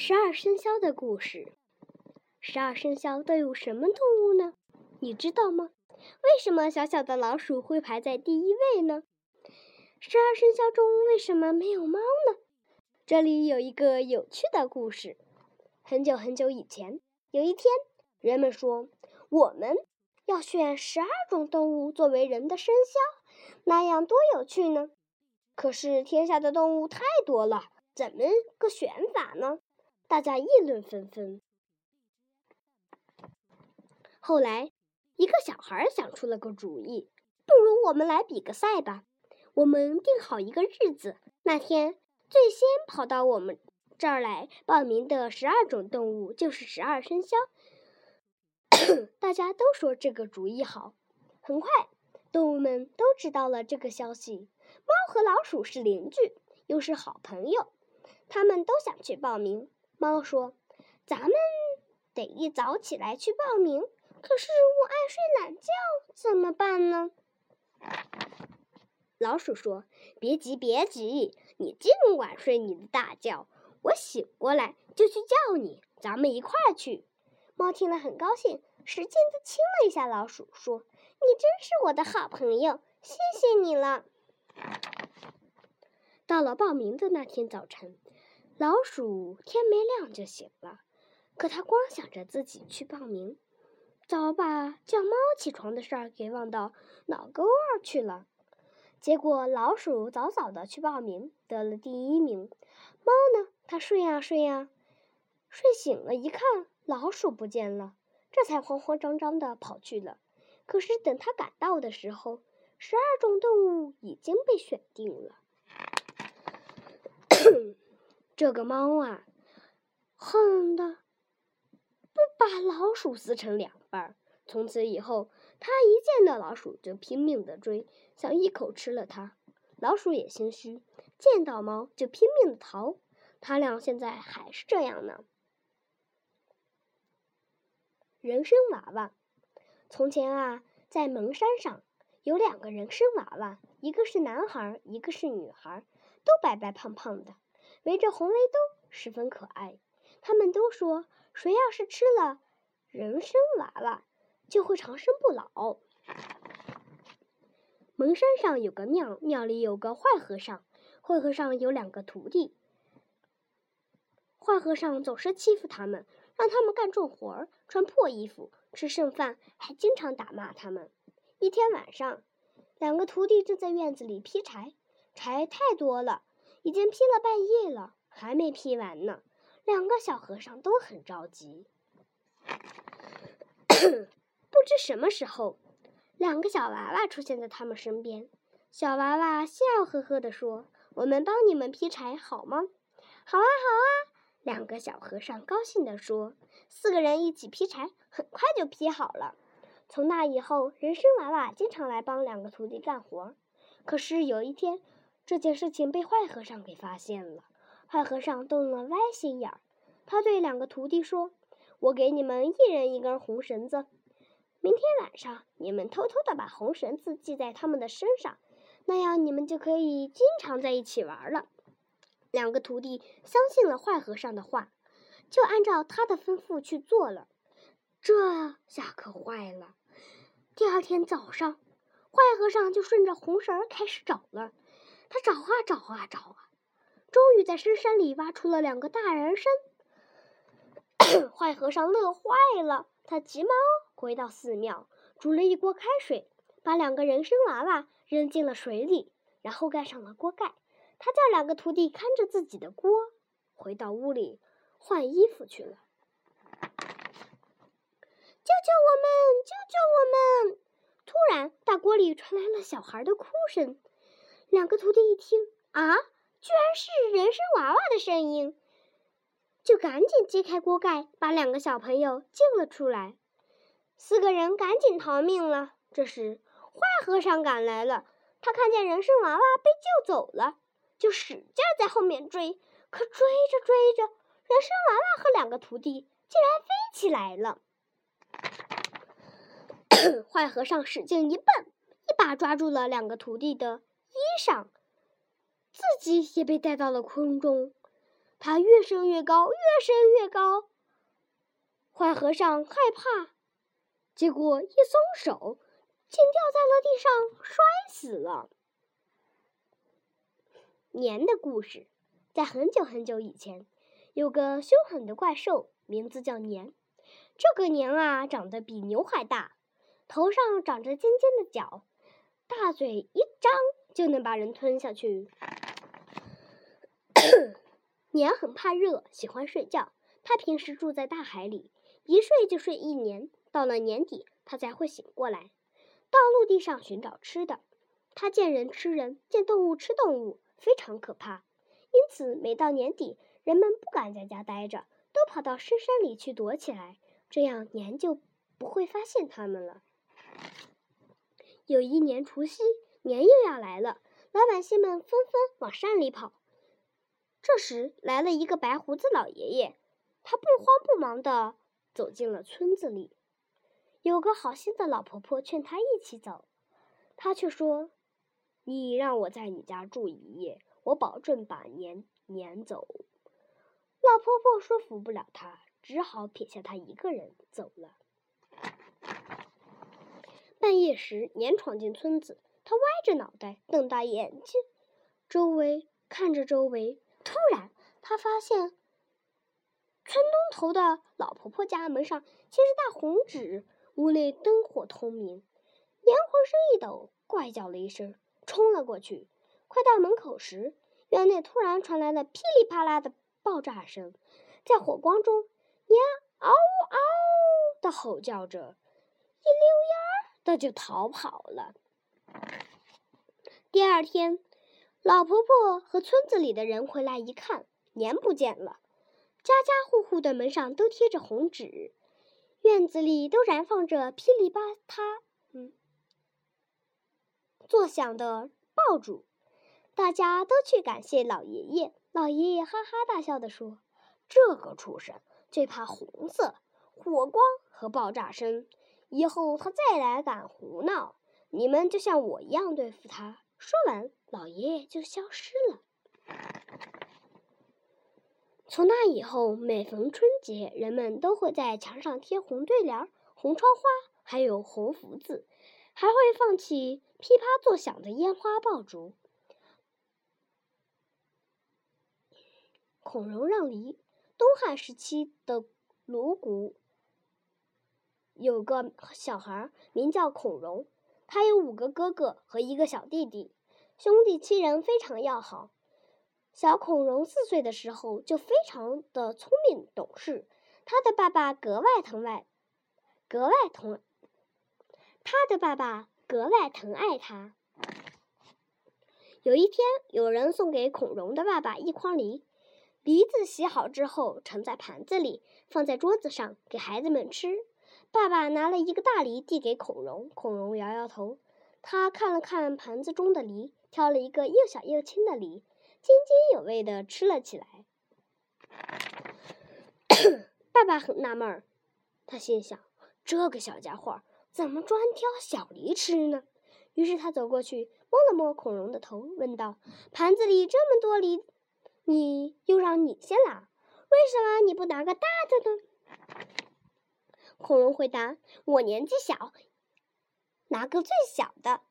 十二生肖的故事。十二生肖都有什么动物呢？你知道吗？为什么小小的老鼠会排在第一位呢？十二生肖中为什么没有猫呢？这里有一个有趣的故事。很久很久以前，有一天，人们说我们要选十二种动物作为人的生肖，那样多有趣呢！可是天下的动物太多了，怎么个选法呢？大家议论纷纷。后来，一个小孩想出了个主意：“不如我们来比个赛吧！我们定好一个日子，那天最先跑到我们这儿来报名的十二种动物就是十二生肖。”大家都说这个主意好。很快，动物们都知道了这个消息。猫和老鼠是邻居，又是好朋友，他们都想去报名。猫说：“咱们得一早起来去报名，可是我爱睡懒觉，怎么办呢？”老鼠说：“别急，别急，你尽管睡你的大觉，我醒过来就去叫你，咱们一块儿去。”猫听了很高兴，使劲地亲了一下老鼠，说：“你真是我的好朋友，谢谢你了。”到了报名的那天早晨。老鼠天没亮就醒了，可他光想着自己去报名，早把叫猫起床的事儿给忘到脑沟儿去了。结果老鼠早早的去报名，得了第一名。猫呢，它睡呀睡呀，睡醒了一看，老鼠不见了，这才慌慌张张的跑去了。可是等他赶到的时候，十二种动物已经被选定了。这个猫啊，恨的不把老鼠撕成两半儿。从此以后，它一见到老鼠就拼命的追，想一口吃了它。老鼠也心虚，见到猫就拼命的逃。他俩现在还是这样呢。人参娃娃，从前啊，在蒙山上有两个人参娃娃，一个是男孩，一个是女孩，都白白胖胖的。围着红围兜，十分可爱。他们都说，谁要是吃了人参娃娃，就会长生不老。蒙山上有个庙，庙里有个坏和尚。坏和尚有两个徒弟。坏和尚总是欺负他们，让他们干重活儿，穿破衣服，吃剩饭，还经常打骂他们。一天晚上，两个徒弟正在院子里劈柴，柴太多了。已经劈了半夜了，还没劈完呢。两个小和尚都很着急。不知什么时候，两个小娃娃出现在他们身边。小娃娃笑呵呵地说：“我们帮你们劈柴好吗？”“好啊，好啊！”两个小和尚高兴地说。四个人一起劈柴，很快就劈好了。从那以后，人参娃娃经常来帮两个徒弟干活。可是有一天，这件事情被坏和尚给发现了，坏和尚动了歪心眼儿。他对两个徒弟说：“我给你们一人一根红绳子，明天晚上你们偷偷的把红绳子系在他们的身上，那样你们就可以经常在一起玩了。”两个徒弟相信了坏和尚的话，就按照他的吩咐去做了。这下可坏了。第二天早上，坏和尚就顺着红绳开始找了。他找啊找啊找啊，终于在深山里挖出了两个大人参。坏和尚乐坏了，他急忙回到寺庙，煮了一锅开水，把两个人参娃娃扔进了水里，然后盖上了锅盖。他叫两个徒弟看着自己的锅，回到屋里换衣服去了。救救我们！救救我们！突然，大锅里传来了小孩的哭声。两个徒弟一听，啊，居然是人参娃娃的声音，就赶紧揭开锅盖，把两个小朋友救了出来。四个人赶紧逃命了。这时，坏和尚赶来了，他看见人参娃娃被救走了，就使劲在后面追。可追着追着，人参娃娃和两个徒弟竟然飞起来了。坏和尚使劲一蹦，一把抓住了两个徒弟的。衣裳，自己也被带到了空中。他越升越高，越升越高。坏和尚害怕，结果一松手，竟掉在了地上，摔死了。年的故事，在很久很久以前，有个凶狠的怪兽，名字叫年。这个年啊，长得比牛还大，头上长着尖尖的角，大嘴一张就能把人吞下去。年很怕热，喜欢睡觉。他平时住在大海里，一睡就睡一年。到了年底，他才会醒过来，到陆地上寻找吃的。他见人吃人，见动物吃动物。非常可怕，因此每到年底，人们不敢在家待着，都跑到深山里去躲起来，这样年就不会发现他们了。有一年除夕，年又要来了，老百姓们纷纷往山里跑。这时来了一个白胡子老爷爷，他不慌不忙地走进了村子里。有个好心的老婆婆劝他一起走，他却说。你让我在你家住一夜，我保证把年撵走。老婆婆说服不了他，只好撇下他一个人走了。半夜时，年闯进村子，他歪着脑袋，瞪大眼睛，周围看着周围。突然，他发现村东头的老婆婆家门上贴着大红纸，屋内灯火通明。年浑身一抖，怪叫了一声。冲了过去，快到门口时，院内突然传来了噼里啪啦的爆炸声，在火光中，年嗷嗷的吼叫着，一溜烟儿的就逃跑了。第二天，老婆婆和村子里的人回来一看，年不见了，家家户户的门上都贴着红纸，院子里都燃放着噼里啪啦。嗯作响的爆竹，大家都去感谢老爷爷。老爷爷哈哈大笑地说：“这个畜生最怕红色、火光和爆炸声，以后他再来敢胡闹，你们就像我一样对付他。”说完，老爷爷就消失了。从那以后，每逢春节，人们都会在墙上贴红对联、红窗花，还有红福字。还会放起噼啪作响的烟花爆竹。孔融让梨。东汉时期的鲁谷有个小孩名叫孔融，他有五个哥哥和一个小弟弟，兄弟七人非常要好。小孔融四岁的时候就非常的聪明懂事，他的爸爸格外疼爱，格外疼。他的爸爸格外疼爱他。有一天，有人送给孔融的爸爸一筐梨，梨子洗好之后盛在盘子里，放在桌子上给孩子们吃。爸爸拿了一个大梨递给孔融，孔融摇摇头。他看了看盘子中的梨，挑了一个又小又轻的梨，津津有味地吃了起来。爸爸很纳闷儿，他心想：这个小家伙。怎么专挑小梨吃呢？于是他走过去摸了摸孔融的头，问道：“盘子里这么多梨，你又让你先拿，为什么你不拿个大的呢？”孔融回答：“我年纪小，拿个最小的，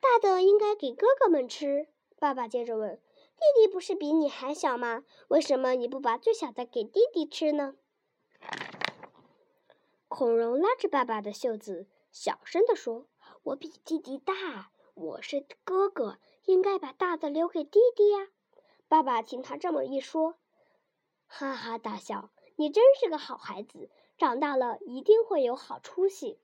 大的应该给哥哥们吃。”爸爸接着问：“弟弟不是比你还小吗？为什么你不把最小的给弟弟吃呢？”孔融拉着爸爸的袖子，小声地说：“我比弟弟大，我是哥哥，应该把大的留给弟弟呀。”爸爸听他这么一说，哈哈大笑：“你真是个好孩子，长大了一定会有好出息。”